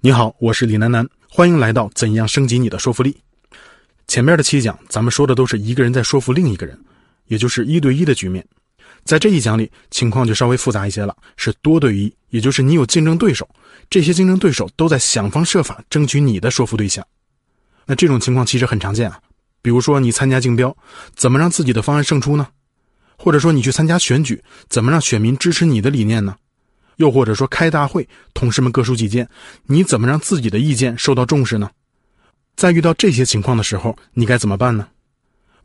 你好，我是李楠楠，欢迎来到怎样升级你的说服力。前面的七讲咱们说的都是一个人在说服另一个人，也就是一对一的局面。在这一讲里，情况就稍微复杂一些了，是多对一，也就是你有竞争对手，这些竞争对手都在想方设法争取你的说服对象。那这种情况其实很常见啊，比如说你参加竞标，怎么让自己的方案胜出呢？或者说你去参加选举，怎么让选民支持你的理念呢？又或者说开大会，同事们各抒己见，你怎么让自己的意见受到重视呢？在遇到这些情况的时候，你该怎么办呢？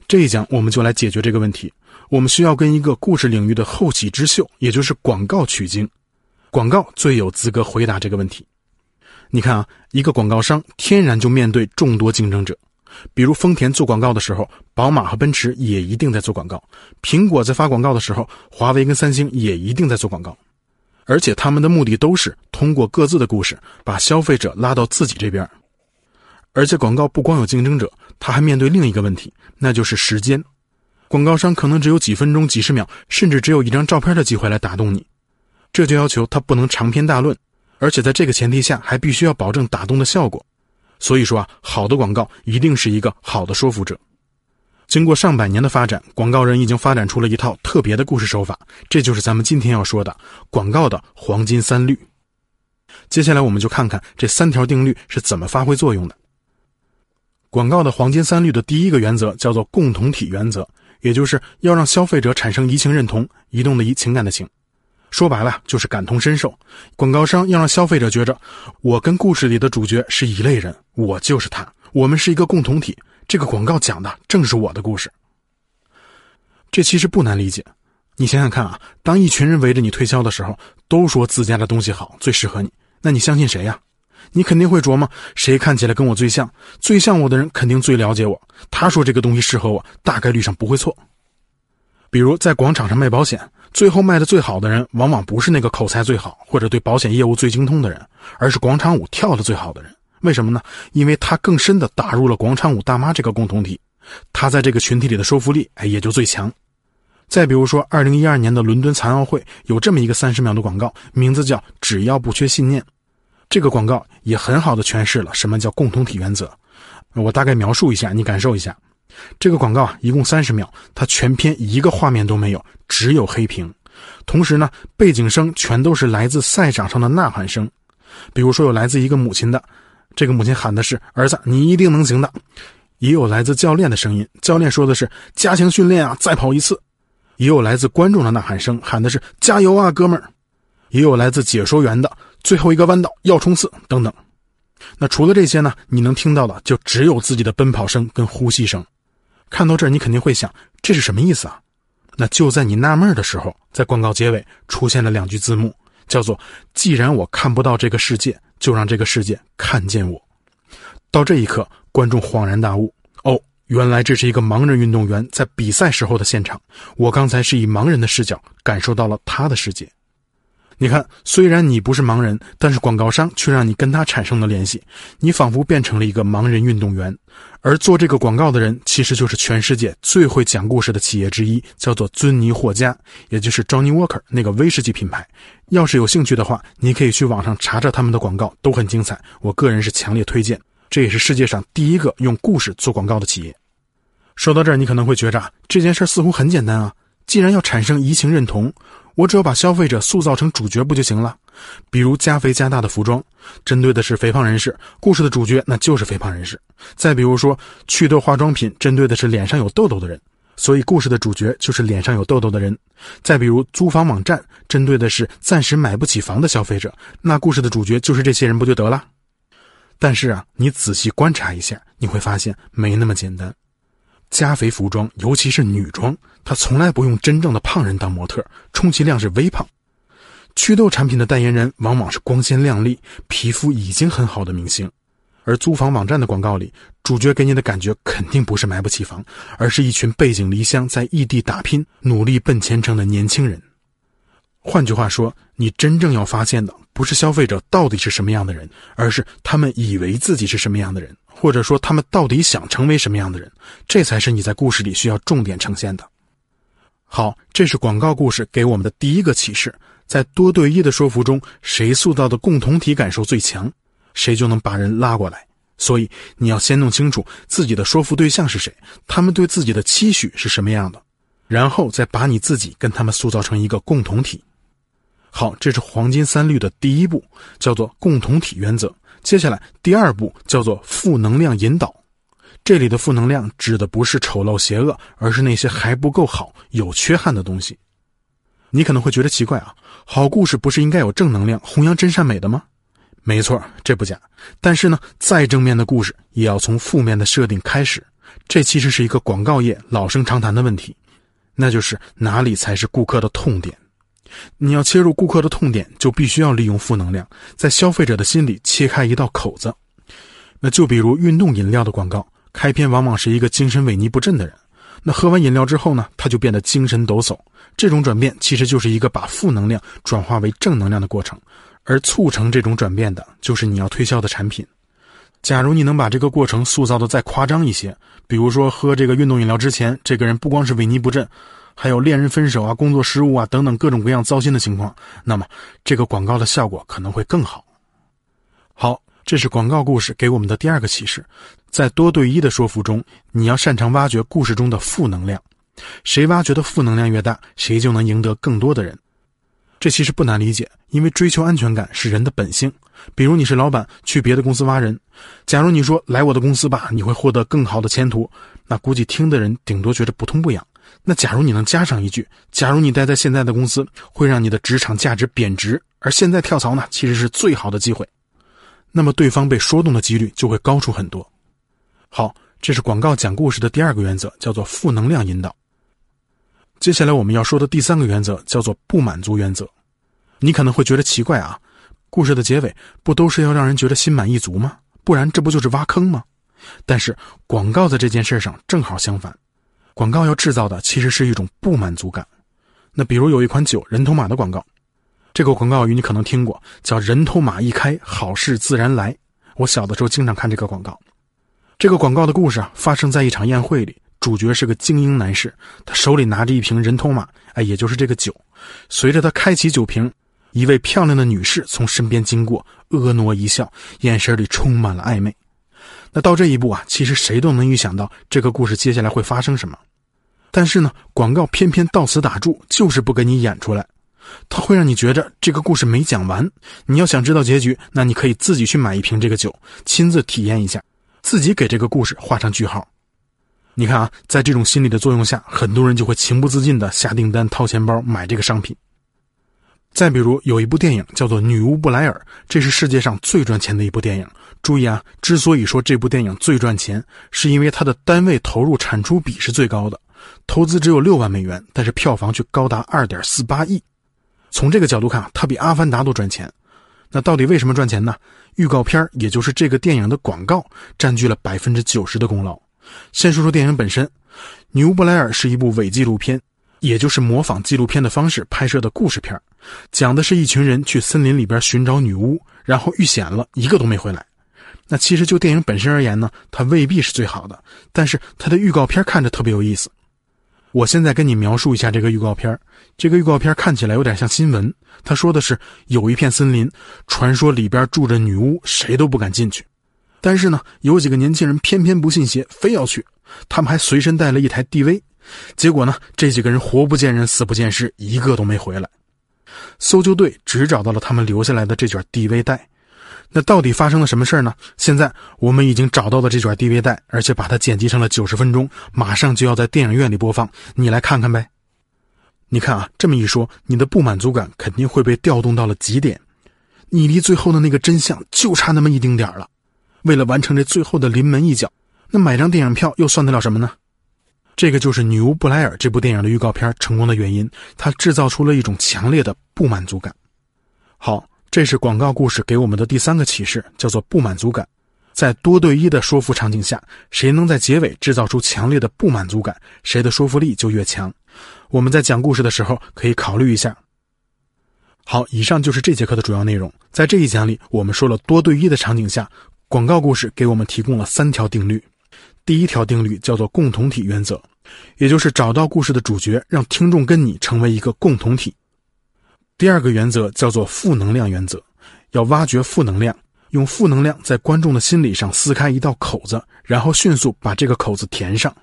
这一讲我们就来解决这个问题。我们需要跟一个故事领域的后起之秀，也就是广告取经。广告最有资格回答这个问题。你看啊，一个广告商天然就面对众多竞争者，比如丰田做广告的时候，宝马和奔驰也一定在做广告；苹果在发广告的时候，华为跟三星也一定在做广告。而且他们的目的都是通过各自的故事，把消费者拉到自己这边。而且广告不光有竞争者，他还面对另一个问题，那就是时间。广告商可能只有几分钟、几十秒，甚至只有一张照片的机会来打动你，这就要求他不能长篇大论，而且在这个前提下，还必须要保证打动的效果。所以说啊，好的广告一定是一个好的说服者。经过上百年的发展，广告人已经发展出了一套特别的故事手法，这就是咱们今天要说的广告的黄金三律。接下来，我们就看看这三条定律是怎么发挥作用的。广告的黄金三律的第一个原则叫做共同体原则，也就是要让消费者产生移情认同，移动的移，情感的情，说白了就是感同身受。广告商要让消费者觉着，我跟故事里的主角是一类人，我就是他，我们是一个共同体。这个广告讲的正是我的故事，这其实不难理解。你想想看啊，当一群人围着你推销的时候，都说自家的东西好，最适合你，那你相信谁呀？你肯定会琢磨，谁看起来跟我最像，最像我的人肯定最了解我。他说这个东西适合我，大概率上不会错。比如在广场上卖保险，最后卖的最好的人，往往不是那个口才最好或者对保险业务最精通的人，而是广场舞跳的最好的人。为什么呢？因为他更深的打入了广场舞大妈这个共同体，他在这个群体里的说服力，哎，也就最强。再比如说，二零一二年的伦敦残奥会有这么一个三十秒的广告，名字叫“只要不缺信念”。这个广告也很好的诠释了什么叫共同体原则。我大概描述一下，你感受一下。这个广告，一共三十秒，它全篇一个画面都没有，只有黑屏。同时呢，背景声全都是来自赛场上的呐喊声，比如说有来自一个母亲的。这个母亲喊的是：“儿子，你一定能行的。”也有来自教练的声音，教练说的是：“加强训练啊，再跑一次。”也有来自观众的呐喊声，喊的是：“加油啊，哥们儿！”也有来自解说员的：“最后一个弯道要冲刺。”等等。那除了这些呢？你能听到的就只有自己的奔跑声跟呼吸声。看到这儿，你肯定会想，这是什么意思啊？那就在你纳闷的时候，在广告结尾出现了两句字幕，叫做：“既然我看不到这个世界。”就让这个世界看见我。到这一刻，观众恍然大悟：哦，原来这是一个盲人运动员在比赛时候的现场。我刚才是以盲人的视角感受到了他的世界。你看，虽然你不是盲人，但是广告商却让你跟他产生了联系，你仿佛变成了一个盲人运动员。而做这个广告的人，其实就是全世界最会讲故事的企业之一，叫做尊尼霍加，也就是 Johnny Walker 那个威士忌品牌。要是有兴趣的话，你可以去网上查查他们的广告，都很精彩。我个人是强烈推荐。这也是世界上第一个用故事做广告的企业。说到这儿，你可能会觉着这件事似乎很简单啊，既然要产生移情认同。我只要把消费者塑造成主角不就行了？比如加肥加大的服装，针对的是肥胖人士，故事的主角那就是肥胖人士。再比如说祛痘化妆品，针对的是脸上有痘痘的人，所以故事的主角就是脸上有痘痘的人。再比如租房网站，针对的是暂时买不起房的消费者，那故事的主角就是这些人不就得了？但是啊，你仔细观察一下，你会发现没那么简单。加肥服装，尤其是女装，她从来不用真正的胖人当模特，充其量是微胖。祛痘产品的代言人往往是光鲜亮丽、皮肤已经很好的明星，而租房网站的广告里，主角给你的感觉肯定不是买不起房，而是一群背井离乡在异地打拼、努力奔前程的年轻人。换句话说，你真正要发现的不是消费者到底是什么样的人，而是他们以为自己是什么样的人，或者说他们到底想成为什么样的人，这才是你在故事里需要重点呈现的。好，这是广告故事给我们的第一个启示：在多对一的说服中，谁塑造的共同体感受最强？谁就能把人拉过来。所以你要先弄清楚自己的说服对象是谁，他们对自己的期许是什么样的，然后再把你自己跟他们塑造成一个共同体。好，这是黄金三律的第一步，叫做共同体原则。接下来第二步叫做负能量引导。这里的负能量指的不是丑陋邪恶，而是那些还不够好、有缺憾的东西。你可能会觉得奇怪啊，好故事不是应该有正能量、弘扬真善美的吗？没错，这不假。但是呢，再正面的故事也要从负面的设定开始。这其实是一个广告业老生常谈的问题，那就是哪里才是顾客的痛点？你要切入顾客的痛点，就必须要利用负能量，在消费者的心里切开一道口子。那就比如运动饮料的广告，开篇往往是一个精神萎靡不振的人，那喝完饮料之后呢，他就变得精神抖擞。这种转变其实就是一个把负能量转化为正能量的过程，而促成这种转变的就是你要推销的产品。假如你能把这个过程塑造的再夸张一些，比如说喝这个运动饮料之前，这个人不光是萎靡不振。还有恋人分手啊、工作失误啊等等各种各样糟心的情况，那么这个广告的效果可能会更好。好，这是广告故事给我们的第二个启示，在多对一的说服中，你要擅长挖掘故事中的负能量，谁挖掘的负能量越大，谁就能赢得更多的人。这其实不难理解，因为追求安全感是人的本性。比如你是老板，去别的公司挖人，假如你说来我的公司吧，你会获得更好的前途，那估计听的人顶多觉得不痛不痒。那假如你能加上一句：“假如你待在现在的公司，会让你的职场价值贬值，而现在跳槽呢，其实是最好的机会。”那么对方被说动的几率就会高出很多。好，这是广告讲故事的第二个原则，叫做负能量引导。接下来我们要说的第三个原则叫做不满足原则。你可能会觉得奇怪啊，故事的结尾不都是要让人觉得心满意足吗？不然这不就是挖坑吗？但是广告在这件事上正好相反。广告要制造的其实是一种不满足感。那比如有一款酒人头马的广告，这个广告语你可能听过，叫“人头马一开，好事自然来”。我小的时候经常看这个广告。这个广告的故事啊，发生在一场宴会里，主角是个精英男士，他手里拿着一瓶人头马，哎，也就是这个酒。随着他开启酒瓶，一位漂亮的女士从身边经过，婀娜一笑，眼神里充满了暧昧。那到这一步啊，其实谁都能预想到这个故事接下来会发生什么，但是呢，广告偏偏到此打住，就是不给你演出来，它会让你觉着这个故事没讲完。你要想知道结局，那你可以自己去买一瓶这个酒，亲自体验一下，自己给这个故事画上句号。你看啊，在这种心理的作用下，很多人就会情不自禁的下订单、掏钱包买这个商品。再比如，有一部电影叫做《女巫布莱尔》，这是世界上最赚钱的一部电影。注意啊，之所以说这部电影最赚钱，是因为它的单位投入产出比是最高的，投资只有六万美元，但是票房却高达二点四八亿。从这个角度看，它比《阿凡达》都赚钱。那到底为什么赚钱呢？预告片也就是这个电影的广告，占据了百分之九十的功劳。先说说电影本身，《女巫布莱尔》是一部伪纪录片，也就是模仿纪录片的方式拍摄的故事片，讲的是一群人去森林里边寻找女巫，然后遇险了，一个都没回来。那其实就电影本身而言呢，它未必是最好的，但是它的预告片看着特别有意思。我现在跟你描述一下这个预告片这个预告片看起来有点像新闻。他说的是有一片森林，传说里边住着女巫，谁都不敢进去。但是呢，有几个年轻人偏偏不信邪，非要去。他们还随身带了一台 DV。结果呢，这几个人活不见人，死不见尸，一个都没回来。搜救队只找到了他们留下来的这卷 DV 带。那到底发生了什么事呢？现在我们已经找到了这卷 DV 带，而且把它剪辑成了九十分钟，马上就要在电影院里播放，你来看看呗。你看啊，这么一说，你的不满足感肯定会被调动到了极点，你离最后的那个真相就差那么一丁点了。为了完成这最后的临门一脚，那买张电影票又算得了什么呢？这个就是《女巫布莱尔》这部电影的预告片成功的原因，它制造出了一种强烈的不满足感。好。这是广告故事给我们的第三个启示，叫做不满足感。在多对一的说服场景下，谁能在结尾制造出强烈的不满足感，谁的说服力就越强。我们在讲故事的时候可以考虑一下。好，以上就是这节课的主要内容。在这一讲里，我们说了多对一的场景下，广告故事给我们提供了三条定律。第一条定律叫做共同体原则，也就是找到故事的主角，让听众跟你成为一个共同体。第二个原则叫做负能量原则，要挖掘负能量，用负能量在观众的心理上撕开一道口子，然后迅速把这个口子填上。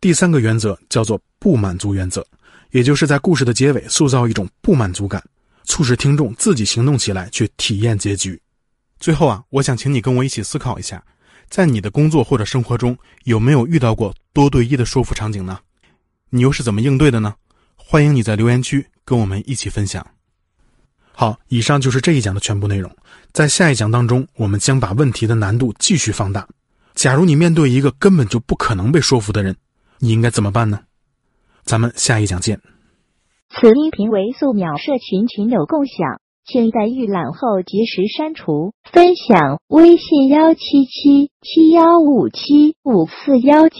第三个原则叫做不满足原则，也就是在故事的结尾塑造一种不满足感，促使听众自己行动起来去体验结局。最后啊，我想请你跟我一起思考一下，在你的工作或者生活中有没有遇到过多对一的说服场景呢？你又是怎么应对的呢？欢迎你在留言区跟我们一起分享。好，以上就是这一讲的全部内容。在下一讲当中，我们将把问题的难度继续放大。假如你面对一个根本就不可能被说服的人，你应该怎么办呢？咱们下一讲见。此音频为素秒社群群友共享，请在预览后及时删除。分享微信：幺七七七幺五七五四幺九。